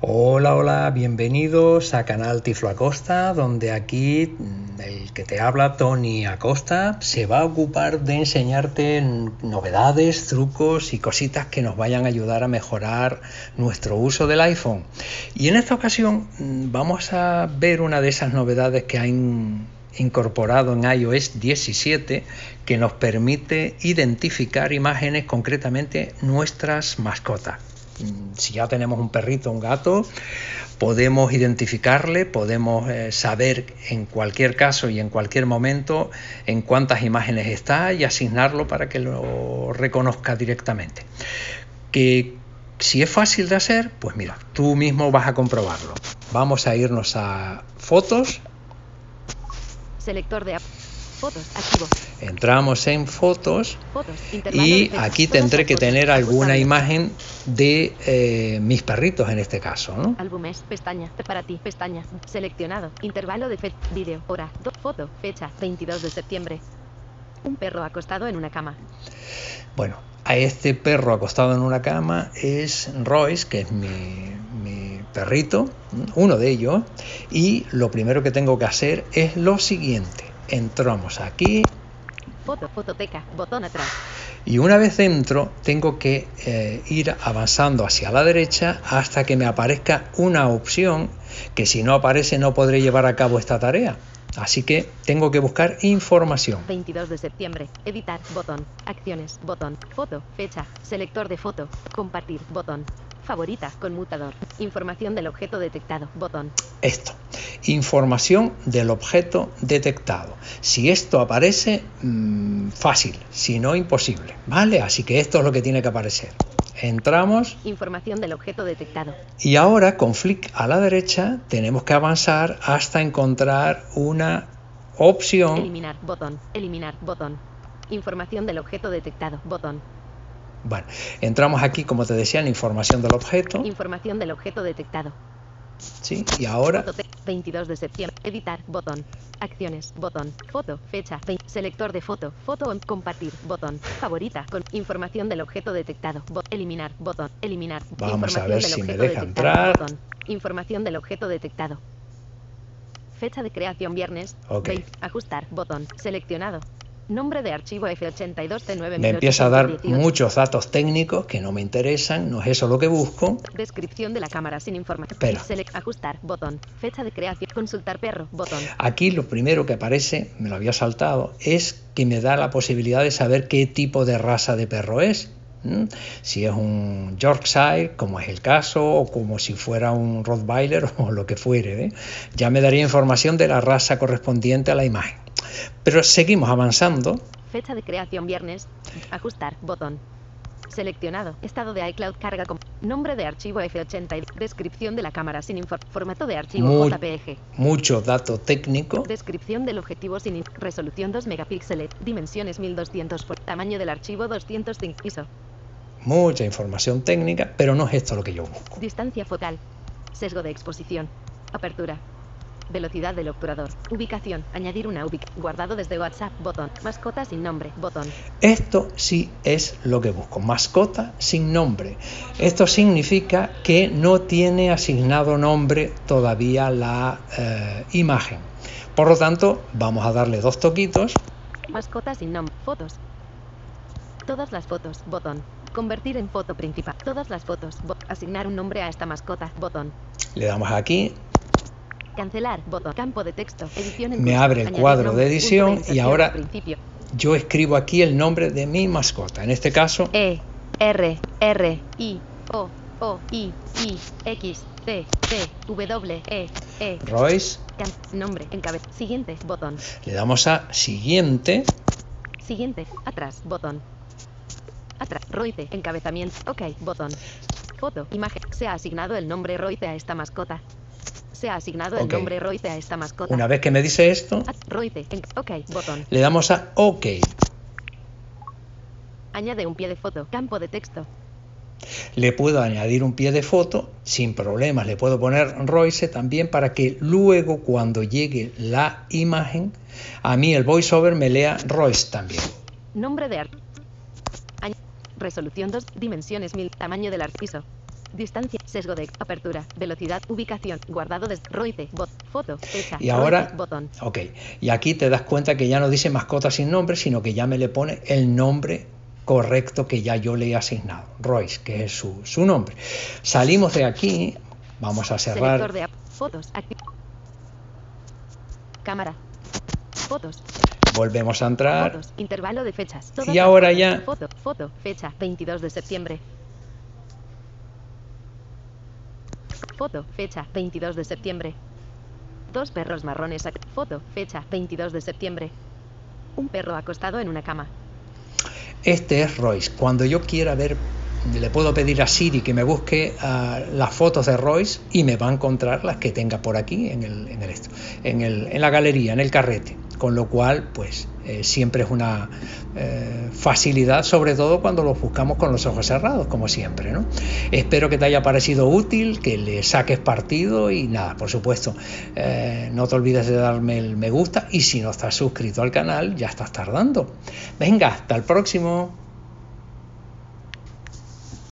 Hola, hola, bienvenidos a Canal Tiflo Acosta, donde aquí mm, el que te habla, Tony Acosta, se va a ocupar de enseñarte novedades, trucos y cositas que nos vayan a ayudar a mejorar nuestro uso del iPhone. Y en esta ocasión mm, vamos a ver una de esas novedades que han incorporado en iOS 17 que nos permite identificar imágenes, concretamente nuestras mascotas. Mm, si ya tenemos un perrito, un gato, podemos identificarle, podemos eh, saber en cualquier caso y en cualquier momento en cuántas imágenes está y asignarlo para que lo reconozca directamente. Que si es fácil de hacer, pues mira, tú mismo vas a comprobarlo. Vamos a irnos a fotos. Selector de Fotos, activo. Entramos en fotos, y aquí tendré que tener alguna imagen de eh, mis perritos en este caso. ¿no? Álbumes, pestaña, para ti, pestaña, seleccionado, intervalo de fe, vídeo, hora, foto, fecha, 22 de septiembre. Un perro acostado en una cama. Bueno, a este perro acostado en una cama es Royce, que es mi, mi perrito, uno de ellos, y lo primero que tengo que hacer es lo siguiente entramos aquí. Foto, fototeca, botón atrás. Y una vez dentro, tengo que eh, ir avanzando hacia la derecha hasta que me aparezca una opción que si no aparece no podré llevar a cabo esta tarea. Así que tengo que buscar información. 22 de septiembre. Editar. Botón. Acciones. Botón. Foto. Fecha. Selector de foto. Compartir. Botón. Favorita, conmutador. Información del objeto detectado. Botón. Esto. Información del objeto detectado. Si esto aparece, mmm, fácil. Si no, imposible. ¿Vale? Así que esto es lo que tiene que aparecer. Entramos. Información del objeto detectado. Y ahora con flick a la derecha tenemos que avanzar hasta encontrar una opción. Eliminar botón. Eliminar botón. Información del objeto detectado. Botón. Bueno, entramos aquí, como te decía, en información del objeto. Información del objeto detectado. Sí, y ahora... 22 de septiembre. Editar, botón. Acciones, botón. Foto, fecha. Selector de foto. Foto en compartir, botón. Favorita, con información del objeto detectado. eliminar, botón. Eliminar. Vamos a ver si me deja entrar. Botón. Información del objeto detectado. Fecha de creación viernes. Ok. ajustar, botón. Seleccionado. Nombre de archivo F82C9. Me empieza a dar muchos datos técnicos que no me interesan, no es eso lo que busco. Descripción de la cámara sin información. Espera. Select, ajustar, botón. Fecha de creación, consultar perro, botón. Aquí lo primero que aparece, me lo había saltado, es que me da la posibilidad de saber qué tipo de raza de perro es. Si es un Yorkshire, como es el caso, o como si fuera un Rottweiler o lo que fuere, ¿eh? ya me daría información de la raza correspondiente a la imagen. Pero seguimos avanzando. Fecha de creación viernes. Ajustar. Botón. Seleccionado. Estado de iCloud carga con nombre de archivo F80. Descripción de la cámara sin formato de archivo JPG. Mucho dato técnico. Descripción del objetivo sin resolución 2 megapíxeles. Dimensiones 1200 por tamaño del archivo 205 ISO. Mucha información técnica, pero no es esto lo que yo busco. Distancia focal. Sesgo de exposición. Apertura. Velocidad del obturador. Ubicación. Añadir una ubicación. Guardado desde WhatsApp. Botón. Mascota sin nombre. Botón. Esto sí es lo que busco. Mascota sin nombre. Esto significa que no tiene asignado nombre todavía la eh, imagen. Por lo tanto, vamos a darle dos toquitos. Mascota sin nombre. Fotos. Todas las fotos. Botón. Convertir en foto principal. Todas las fotos. Asignar un nombre a esta mascota. Botón. Le damos aquí Cancelar, botón, campo de texto, edición Me abre el cuadro de edición y ahora yo escribo aquí el nombre de mi mascota. En este caso... E, R, R, I, O, O, I, I, X, C, C, W, E, E. Royce. nombre, encabez, siguiente, botón. Le damos a siguiente. Siguiente, atrás, botón. Atrás, Royce, encabezamiento, ok, botón. Foto, imagen, se ha asignado el nombre Royce a esta mascota. Se ha asignado el nombre Royce a esta mascota. Una vez que me dice esto, Royce, ok, botón. Le damos a OK. Añade un pie de foto, campo de texto. Le puedo añadir un pie de foto sin problemas. Le puedo poner Royce también para que luego cuando llegue la imagen, a mí el voiceover me lea Royce también. Nombre de art. Resolución 2, dimensiones 1000, tamaño del arquiso. Distancia, sesgo de apertura, velocidad, ubicación, guardado desde Roite, bot, foto, fecha, Y ahora, Roite, botón. ok, y aquí te das cuenta que ya no dice mascota sin nombre, sino que ya me le pone el nombre correcto que ya yo le he asignado, Royce, que es su, su nombre. Salimos de aquí, vamos a cerrar, de fotos, Cámara. Fotos, volvemos a entrar, fotos, intervalo de fechas. Y ahora ya- Foto, foto, fecha, 22 de septiembre. Foto, fecha, 22 de septiembre. Dos perros marrones. Foto, fecha, 22 de septiembre. Un perro acostado en una cama. este es Royce. Cuando yo quiera ver, le puedo pedir a Siri que me busque ah, las fotos de Royce y me va a encontrar las que tenga por aquí en, el, en, el en, el, en la galería, en el carrete. Con lo cual, pues eh, siempre es una eh, facilidad, sobre todo cuando los buscamos con los ojos cerrados, como siempre. ¿no? Espero que te haya parecido útil, que le saques partido y nada, por supuesto, eh, no te olvides de darme el me gusta y si no estás suscrito al canal, ya estás tardando. Venga, hasta el próximo.